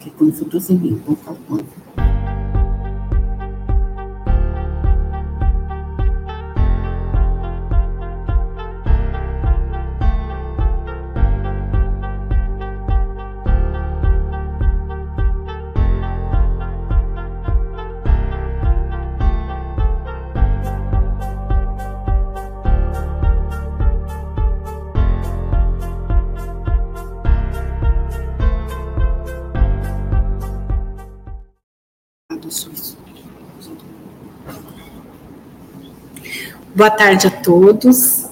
Que quando for mim, vou falar Boa tarde a todos.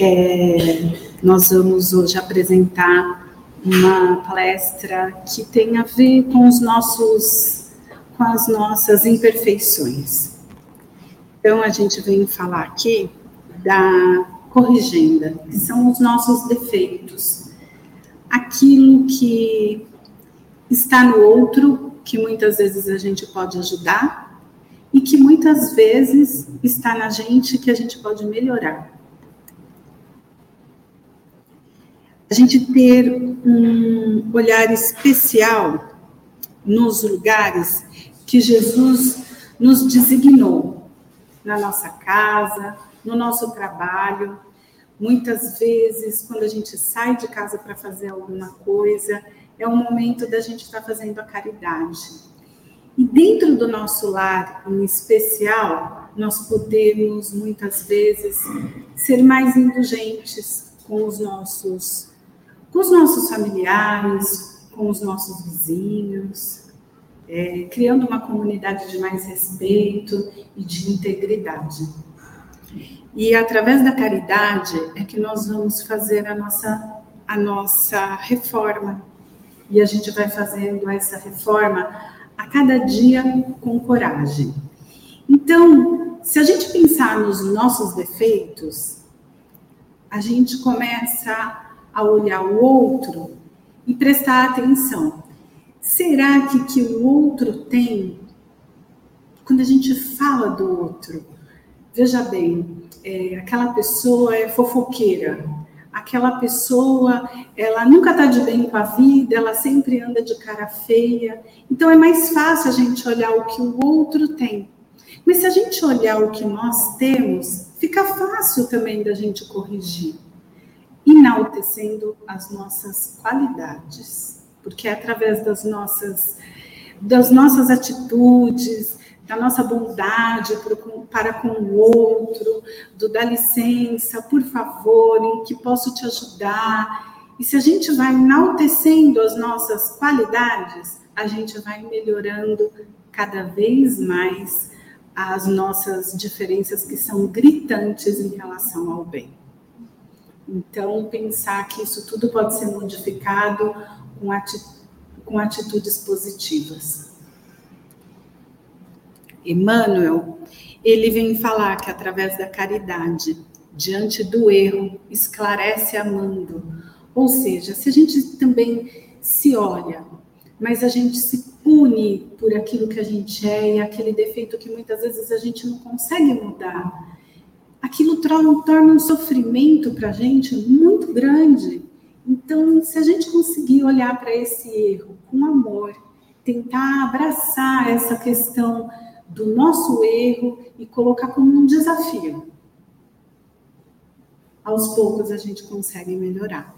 É, nós vamos hoje apresentar uma palestra que tem a ver com os nossos, com as nossas imperfeições. Então a gente vem falar aqui da corrigenda, que são os nossos defeitos, aquilo que está no outro, que muitas vezes a gente pode ajudar, e que muitas vezes está na gente que a gente pode melhorar. A gente ter um olhar especial nos lugares que Jesus nos designou, na nossa casa, no nosso trabalho. Muitas vezes, quando a gente sai de casa para fazer alguma coisa, é o momento da gente estar tá fazendo a caridade e dentro do nosso lar, em especial, nós podemos muitas vezes ser mais indulgentes com os nossos, com os nossos familiares, com os nossos vizinhos, é, criando uma comunidade de mais respeito e de integridade. E através da caridade é que nós vamos fazer a nossa, a nossa reforma. E a gente vai fazendo essa reforma a cada dia com coragem. Então, se a gente pensar nos nossos defeitos, a gente começa a olhar o outro e prestar atenção. Será que que o outro tem? Quando a gente fala do outro, veja bem, é, aquela pessoa é fofoqueira, aquela pessoa, ela nunca está de bem com a vida, ela sempre anda de cara feia. Então é mais fácil a gente olhar o que o outro tem. Mas se a gente olhar o que nós temos, fica fácil também da gente corrigir, enaltecendo as nossas qualidades, porque é através das nossas das nossas atitudes, da nossa bondade para com o outro, do dá licença, por favor, em que posso te ajudar. E se a gente vai enaltecendo as nossas qualidades, a gente vai melhorando cada vez mais as nossas diferenças que são gritantes em relação ao bem. Então, pensar que isso tudo pode ser modificado com, ati com atitudes positivas. Emmanuel, ele vem falar que através da caridade, diante do erro, esclarece amando. Ou seja, se a gente também se olha, mas a gente se pune por aquilo que a gente é e aquele defeito que muitas vezes a gente não consegue mudar, aquilo torna um sofrimento para a gente muito grande. Então, se a gente conseguir olhar para esse erro com amor, tentar abraçar essa questão do nosso erro e colocar como um desafio. Aos poucos a gente consegue melhorar.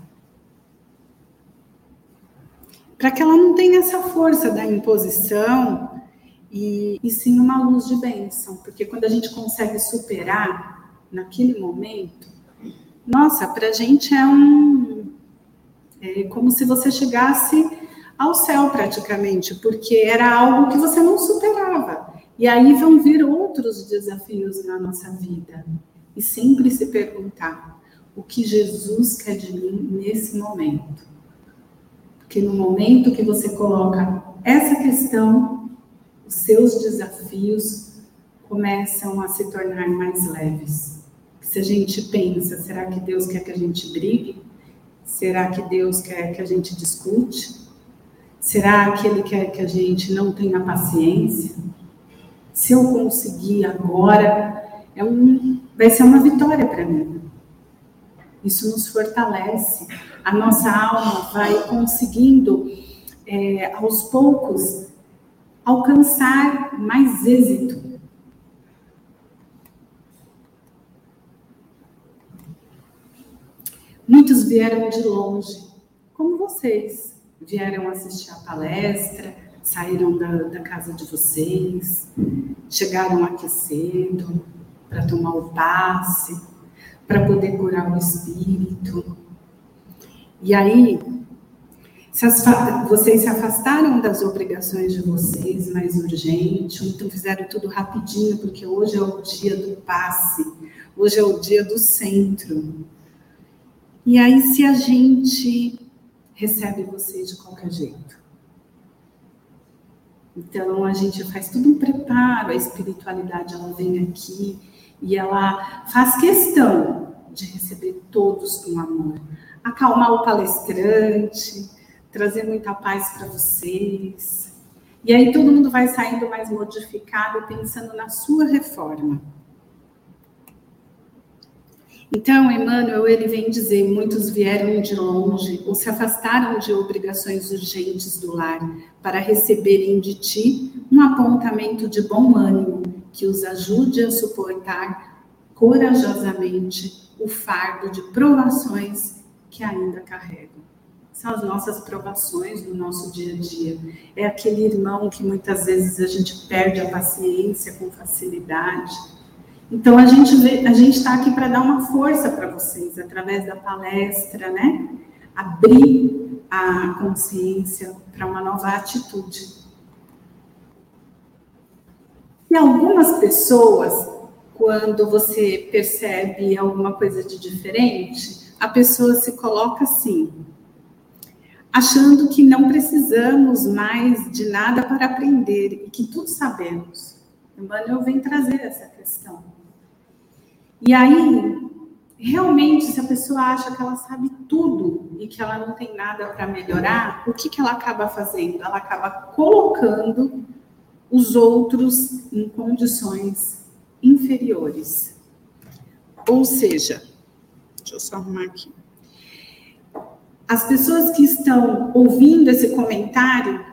Para que ela não tenha essa força da imposição e, e sim uma luz de bênção, porque quando a gente consegue superar naquele momento, nossa, para a gente é um. É como se você chegasse ao céu praticamente, porque era algo que você não superava. E aí vão vir outros desafios na nossa vida. E sempre se perguntar: o que Jesus quer de mim nesse momento? Porque no momento que você coloca essa questão, os seus desafios começam a se tornar mais leves. Se a gente pensa, será que Deus quer que a gente brigue? Será que Deus quer que a gente discute? Será que Ele quer que a gente não tenha paciência? Se eu conseguir agora, é um, vai ser uma vitória para mim. Isso nos fortalece. A nossa alma vai conseguindo é, aos poucos, alcançar mais êxito. Muitos vieram de longe, como vocês. Vieram assistir a palestra, saíram da, da casa de vocês, chegaram aqui cedo para tomar o passe, para poder curar o espírito. E aí, se vocês se afastaram das obrigações de vocês mais urgente, então fizeram tudo rapidinho, porque hoje é o dia do passe, hoje é o dia do centro. E aí, se a gente recebe vocês de qualquer jeito, então a gente faz todo um preparo, a espiritualidade ela vem aqui e ela faz questão de receber todos com amor, acalmar o palestrante, trazer muita paz para vocês. E aí todo mundo vai saindo mais modificado, pensando na sua reforma. Então, Emmanuel, ele vem dizer, muitos vieram de longe ou se afastaram de obrigações urgentes do lar para receberem de ti um apontamento de bom ânimo que os ajude a suportar corajosamente o fardo de provações que ainda carregam. São as nossas provações do nosso dia a dia. É aquele irmão que muitas vezes a gente perde a paciência com facilidade então a gente vê, a gente está aqui para dar uma força para vocês através da palestra, né? Abrir a consciência para uma nova atitude. E algumas pessoas, quando você percebe alguma coisa de diferente, a pessoa se coloca assim, achando que não precisamos mais de nada para aprender e que tudo sabemos. Emmanuel vem trazer essa questão. E aí, realmente, se a pessoa acha que ela sabe tudo e que ela não tem nada para melhorar, o que, que ela acaba fazendo? Ela acaba colocando os outros em condições inferiores. Ou seja, deixa eu só arrumar aqui. As pessoas que estão ouvindo esse comentário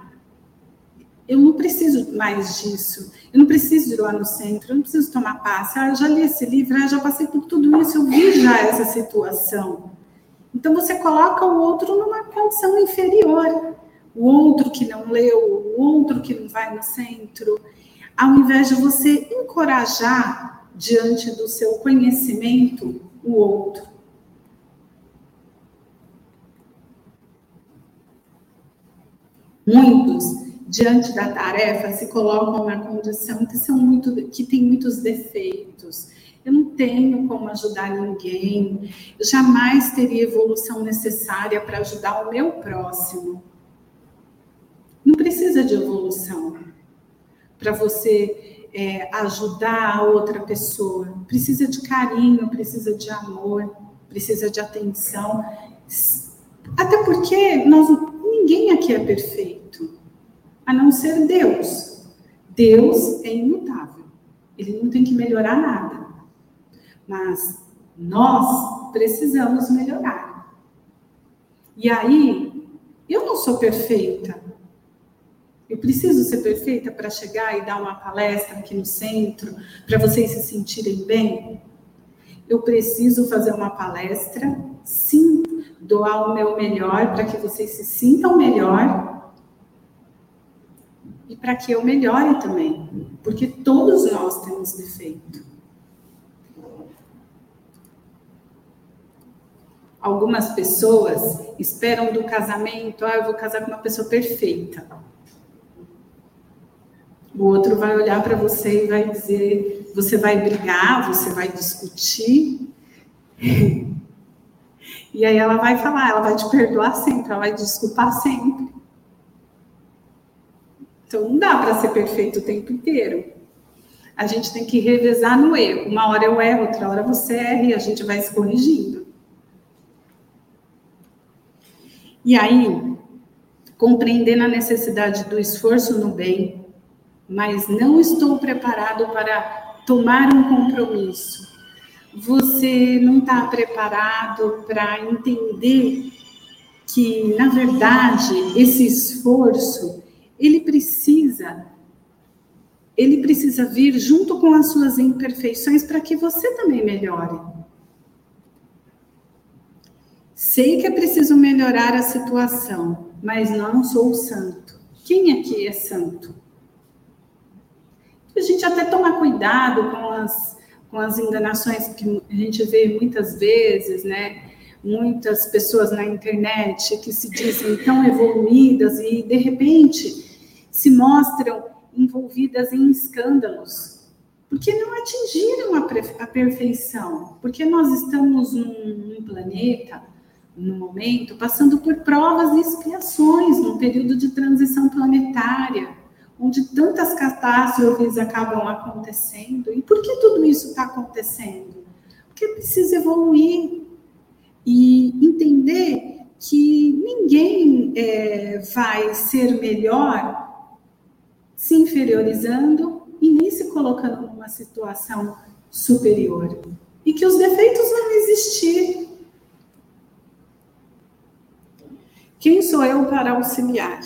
eu não preciso mais disso. Eu não preciso ir lá no centro, eu não preciso tomar passe. Ah, já li esse livro, ah, já passei por tudo isso, eu vi já essa situação. Então você coloca o outro numa condição inferior. O outro que não leu, o outro que não vai no centro, ao invés de você encorajar diante do seu conhecimento o outro. Muitos diante da tarefa se colocam na condição que são muito que tem muitos defeitos. Eu não tenho como ajudar ninguém. Eu jamais teria evolução necessária para ajudar o meu próximo. Não precisa de evolução para você é, ajudar a outra pessoa. Precisa de carinho, precisa de amor, precisa de atenção. Até porque nós, ninguém aqui é perfeito a não ser Deus. Deus é imutável. Ele não tem que melhorar nada. Mas nós precisamos melhorar. E aí, eu não sou perfeita. Eu preciso ser perfeita para chegar e dar uma palestra aqui no centro, para vocês se sentirem bem? Eu preciso fazer uma palestra, sim, doar o meu melhor para que vocês se sintam melhor e para que eu melhore também, porque todos nós temos defeito. Algumas pessoas esperam do casamento, ah, eu vou casar com uma pessoa perfeita. O outro vai olhar para você e vai dizer, você vai brigar, você vai discutir. E aí ela vai falar, ela vai te perdoar sempre, ela vai desculpar sempre. Então não dá para ser perfeito o tempo inteiro. A gente tem que revezar no erro. Uma hora eu erro, outra hora você erra e a gente vai se corrigindo. E aí, compreendendo a necessidade do esforço no bem, mas não estou preparado para tomar um compromisso. Você não está preparado para entender que, na verdade, esse esforço, ele precisa ele precisa vir junto com as suas imperfeições para que você também melhore. Sei que é preciso melhorar a situação, mas não sou santo. Quem aqui é santo? A gente até toma cuidado com as, com as enganações que a gente vê muitas vezes, né? Muitas pessoas na internet que se dizem tão evoluídas e, de repente, se mostram envolvidas em escândalos, porque não atingiram a, perfeição, porque nós estamos num, num planeta, no momento, passando por provas e expiações, num período de transição planetária, onde tantas catástrofes acabam acontecendo. E por que tudo isso está acontecendo? Porque precisa evoluir e entender que ninguém é, vai ser melhor se inferiorizando e nem se colocando numa situação superior. E que os defeitos vão existir. Quem sou eu para auxiliar?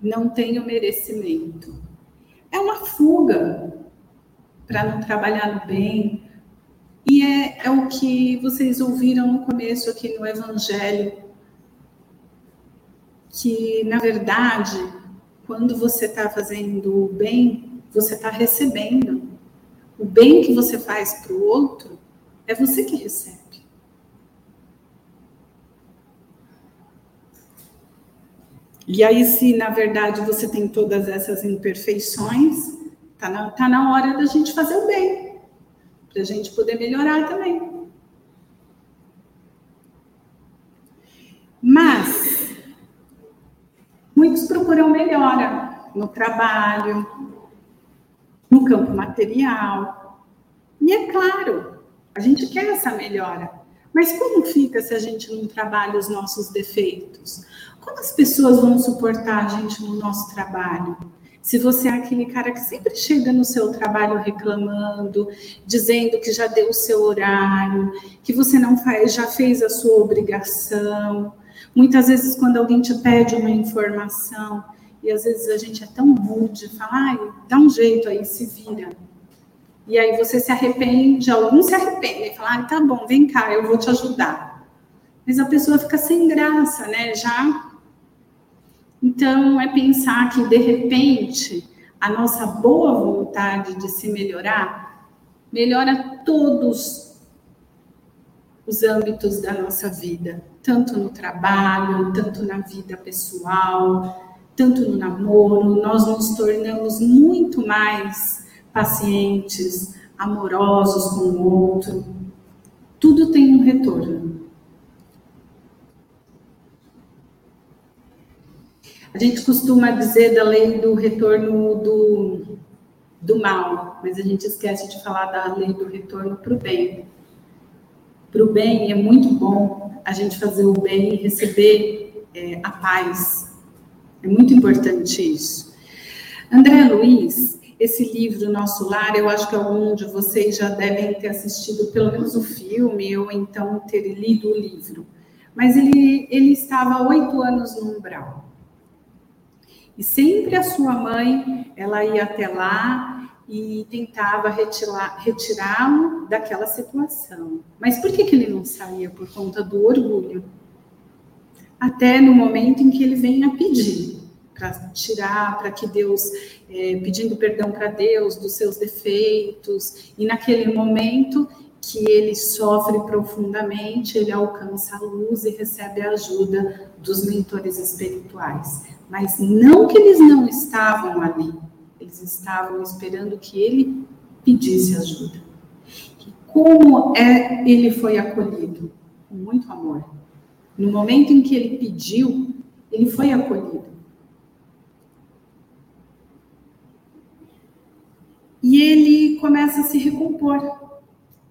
Não tenho merecimento. É uma fuga para não trabalhar no bem. E é, é o que vocês ouviram no começo aqui no Evangelho. Que, na verdade, quando você está fazendo o bem, você está recebendo. O bem que você faz para o outro é você que recebe. E aí, se na verdade você tem todas essas imperfeições, tá na, tá na hora da gente fazer o bem, para a gente poder melhorar também. Mas Muitos procuram melhora no trabalho, no campo material. E é claro, a gente quer essa melhora. Mas como fica se a gente não trabalha os nossos defeitos? Como as pessoas vão suportar a gente no nosso trabalho? Se você é aquele cara que sempre chega no seu trabalho reclamando, dizendo que já deu o seu horário, que você não faz, já fez a sua obrigação, Muitas vezes, quando alguém te pede uma informação, e às vezes a gente é tão rude, fala, ai, dá um jeito aí, se vira. E aí você se arrepende, alguns se arrependem, fala, ah, tá bom, vem cá, eu vou te ajudar. Mas a pessoa fica sem graça, né? Já. Então, é pensar que, de repente, a nossa boa vontade de se melhorar melhora todos os âmbitos da nossa vida tanto no trabalho, tanto na vida pessoal, tanto no namoro, nós nos tornamos muito mais pacientes, amorosos com o outro. Tudo tem um retorno. A gente costuma dizer da lei do retorno do, do mal, mas a gente esquece de falar da lei do retorno para o bem. Para o bem é muito bom a gente fazer o bem e receber é, a paz. É muito importante isso. André Luiz, esse livro Nosso Lar, eu acho que algum de vocês já devem ter assistido pelo menos o filme ou então ter lido o livro. Mas ele, ele estava oito anos no umbral. E sempre a sua mãe, ela ia até lá e tentava retirá-lo daquela situação. Mas por que, que ele não saía? Por conta do orgulho. Até no momento em que ele vem a pedir para tirar, para que Deus, é, pedindo perdão para Deus dos seus defeitos, e naquele momento que ele sofre profundamente, ele alcança a luz e recebe a ajuda dos mentores espirituais. Mas não que eles não estavam ali, eles estavam esperando que ele pedisse ajuda. E como é ele foi acolhido? Com muito amor. No momento em que ele pediu, ele foi acolhido. E ele começa a se recompor.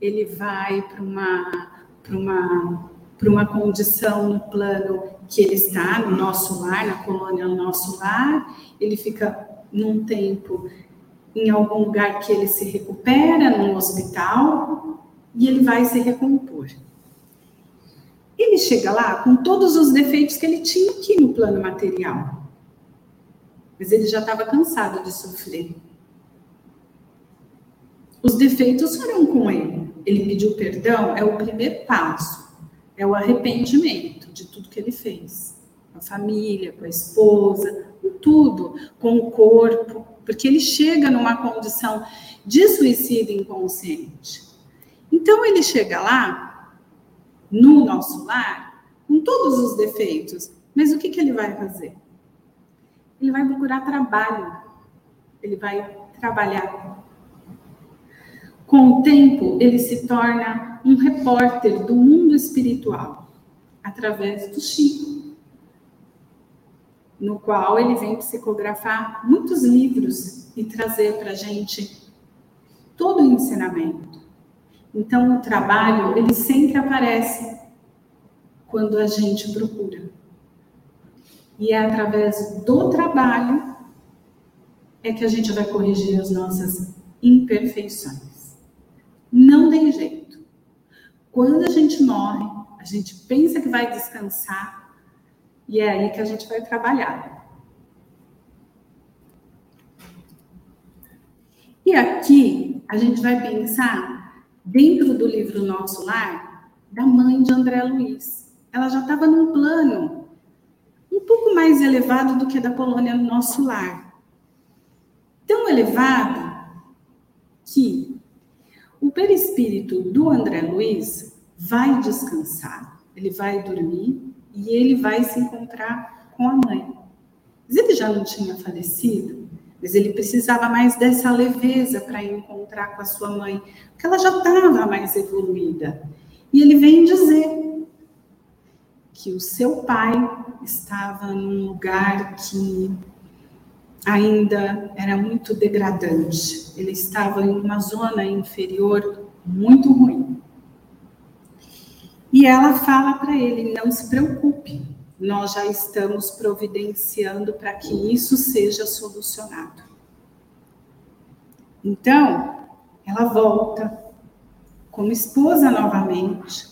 Ele vai para uma, para uma, para uma condição no plano que ele está, no nosso lar, na colônia no nosso lar. Ele fica num tempo em algum lugar que ele se recupera, num hospital, e ele vai se recompor. Ele chega lá com todos os defeitos que ele tinha aqui no plano material. Mas ele já estava cansado de sofrer. Os defeitos foram com ele. Ele pediu perdão, é o primeiro passo. É o arrependimento de tudo que ele fez. Com a família, com a esposa, com tudo, com o corpo. Porque ele chega numa condição de suicídio inconsciente. Então ele chega lá, no nosso lar, com todos os defeitos. Mas o que, que ele vai fazer? Ele vai procurar trabalho. Ele vai trabalhar. Com o tempo, ele se torna um repórter do mundo espiritual, através do Chico, no qual ele vem psicografar muitos livros e trazer para a gente todo o ensinamento. Então, o trabalho, ele sempre aparece quando a gente procura. E é através do trabalho é que a gente vai corrigir as nossas imperfeições. Não tem jeito. Quando a gente morre, a gente pensa que vai descansar e é aí que a gente vai trabalhar. E aqui a gente vai pensar dentro do livro Nosso Lar, da mãe de André Luiz. Ela já estava num plano um pouco mais elevado do que da colônia Nosso Lar. Tão elevado que o perispírito do André Luiz vai descansar, ele vai dormir e ele vai se encontrar com a mãe. Mas ele já não tinha falecido, mas ele precisava mais dessa leveza para encontrar com a sua mãe, porque ela já estava mais evoluída. E ele vem dizer que o seu pai estava num lugar que ainda era muito degradante. Ele estava em uma zona inferior muito ruim. E ela fala para ele: não se preocupe, nós já estamos providenciando para que isso seja solucionado. Então, ela volta como esposa novamente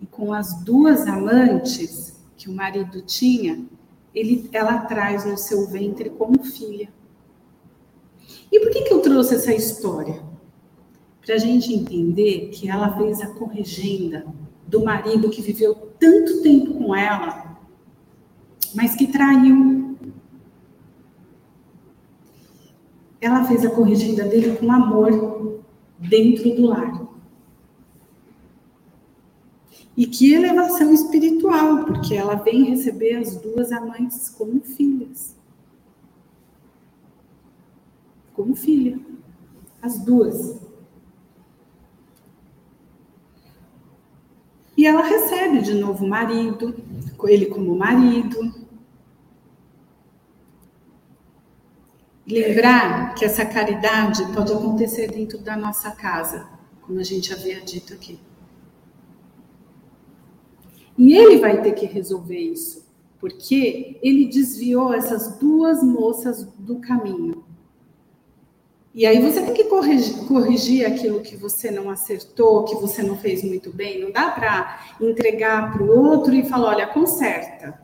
e com as duas amantes que o marido tinha, ele, ela traz no seu ventre como filha. E por que, que eu trouxe essa história? Para a gente entender que ela fez a corrigenda do marido que viveu tanto tempo com ela, mas que traiu. Ela fez a corrigenda dele com amor dentro do lar. E que elevação espiritual, porque ela vem receber as duas amantes como filhas. Como filha. As duas. E ela recebe de novo o marido, ele como marido. Lembrar que essa caridade pode acontecer dentro da nossa casa, como a gente havia dito aqui. E ele vai ter que resolver isso, porque ele desviou essas duas moças do caminho. E aí você tem que corrigir, corrigir, aquilo que você não acertou, que você não fez muito bem. Não dá para entregar para o outro e falar, olha, conserta.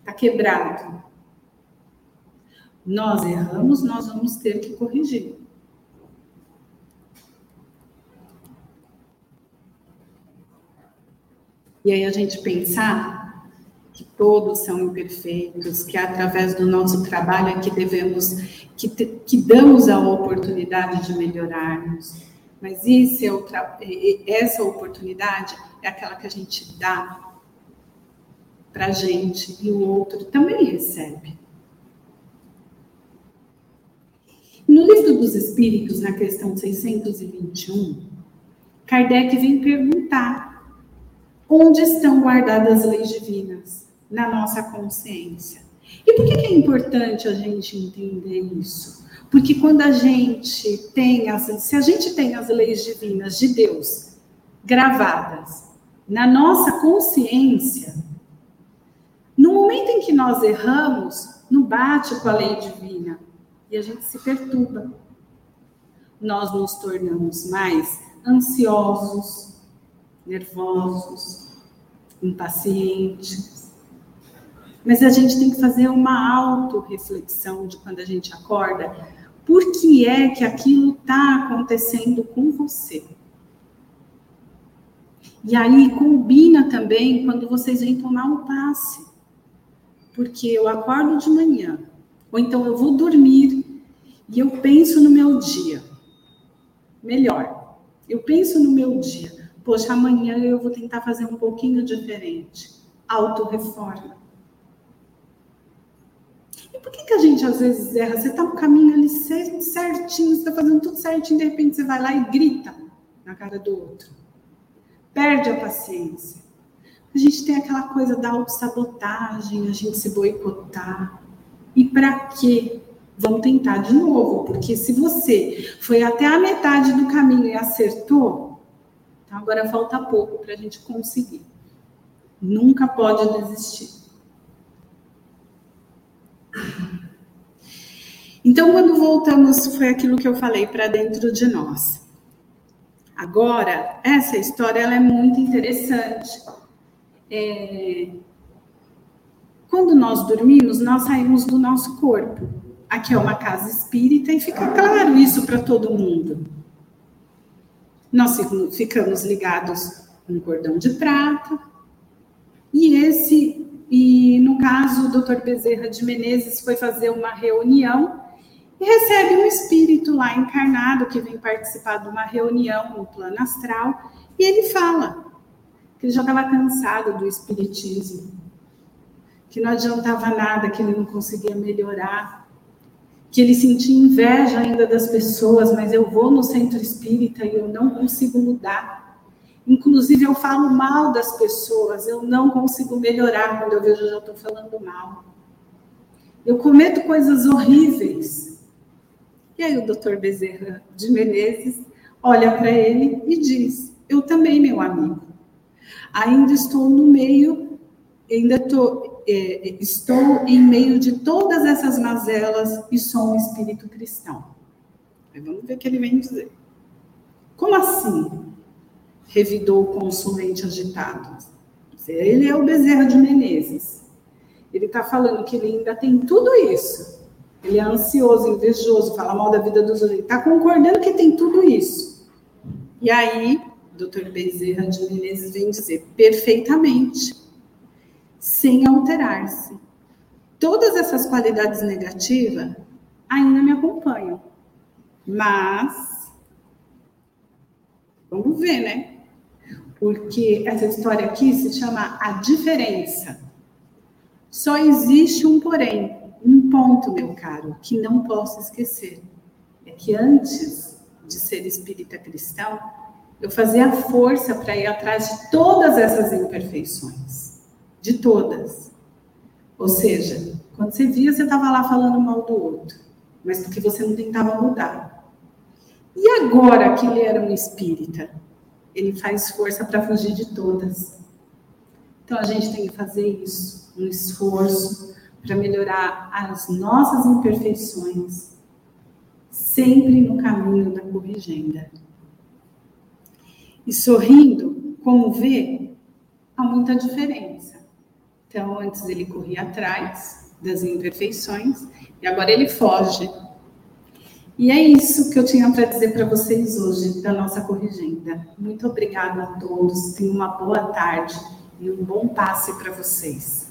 Está quebrado. Nós erramos, nós vamos ter que corrigir. E aí a gente pensar todos são imperfeitos, que através do nosso trabalho é que devemos, que, te, que damos a oportunidade de melhorarmos. Mas esse é o essa oportunidade é aquela que a gente dá para a gente e o outro também recebe. No livro dos Espíritos, na questão 621, Kardec vem perguntar onde estão guardadas as leis divinas na nossa consciência. E por que é importante a gente entender isso? Porque quando a gente tem as, se a gente tem as leis divinas de Deus gravadas na nossa consciência, no momento em que nós erramos, não bate com a lei divina e a gente se perturba. Nós nos tornamos mais ansiosos, nervosos, impacientes. Mas a gente tem que fazer uma autorreflexão de quando a gente acorda, por que é que aquilo está acontecendo com você? E aí combina também quando vocês vêm tomar um passe. Porque eu acordo de manhã, ou então eu vou dormir e eu penso no meu dia. Melhor, eu penso no meu dia. Poxa, amanhã eu vou tentar fazer um pouquinho diferente. Autorreforma. E por que, que a gente às vezes erra? Você está no caminho ali certinho, você está fazendo tudo certinho, de repente você vai lá e grita na cara do outro. Perde a paciência. A gente tem aquela coisa da autossabotagem, a gente se boicotar. E para quê? Vamos tentar de novo, porque se você foi até a metade do caminho e acertou, então agora falta pouco para a gente conseguir. Nunca pode desistir. Então, quando voltamos, foi aquilo que eu falei para dentro de nós. Agora, essa história ela é muito interessante. É... Quando nós dormimos, nós saímos do nosso corpo. Aqui é uma casa espírita e fica claro isso para todo mundo. Nós ficamos ligados com cordão de prata. E esse, e no caso, o doutor Bezerra de Menezes foi fazer uma reunião e recebe um espírito lá encarnado que vem participar de uma reunião no plano astral. E ele fala que ele já estava cansado do espiritismo, que não adiantava nada, que ele não conseguia melhorar, que ele sentia inveja ainda das pessoas, mas eu vou no centro espírita e eu não consigo mudar. Inclusive, eu falo mal das pessoas, eu não consigo melhorar quando eu vejo já estou falando mal. Eu cometo coisas horríveis. E aí o doutor Bezerra de Menezes olha para ele e diz: Eu também, meu amigo. Ainda estou no meio, ainda tô, é, estou em meio de todas essas mazelas e sou um espírito cristão. Vamos ver o que ele vem dizer. Como assim? Revidou o consulente agitado. Ele é o Bezerra de Menezes. Ele está falando que ele ainda tem tudo isso. Ele é ansioso, invejoso, fala mal da vida dos outros. Ele está concordando que tem tudo isso. E aí Dr. Bezerra de Menezes vem dizer perfeitamente, sem alterar-se. Todas essas qualidades negativas ainda me acompanham, mas vamos ver, né? Porque essa história aqui se chama a diferença. Só existe um porém, um ponto, meu caro, que não posso esquecer. É que antes de ser espírita cristão, eu fazia força para ir atrás de todas essas imperfeições. De todas. Ou seja, quando você via, você estava lá falando mal do outro, mas porque você não tentava mudar. E agora que ele era um espírita, ele faz força para fugir de todas. Então a gente tem que fazer isso, um esforço para melhorar as nossas imperfeições, sempre no caminho da corrigenda. E sorrindo, como vê, há muita diferença. Então, antes ele corria atrás das imperfeições e agora ele foge. E é isso que eu tinha para dizer para vocês hoje da nossa corrigenda. Muito obrigada a todos. Tenham uma boa tarde e um bom passe para vocês.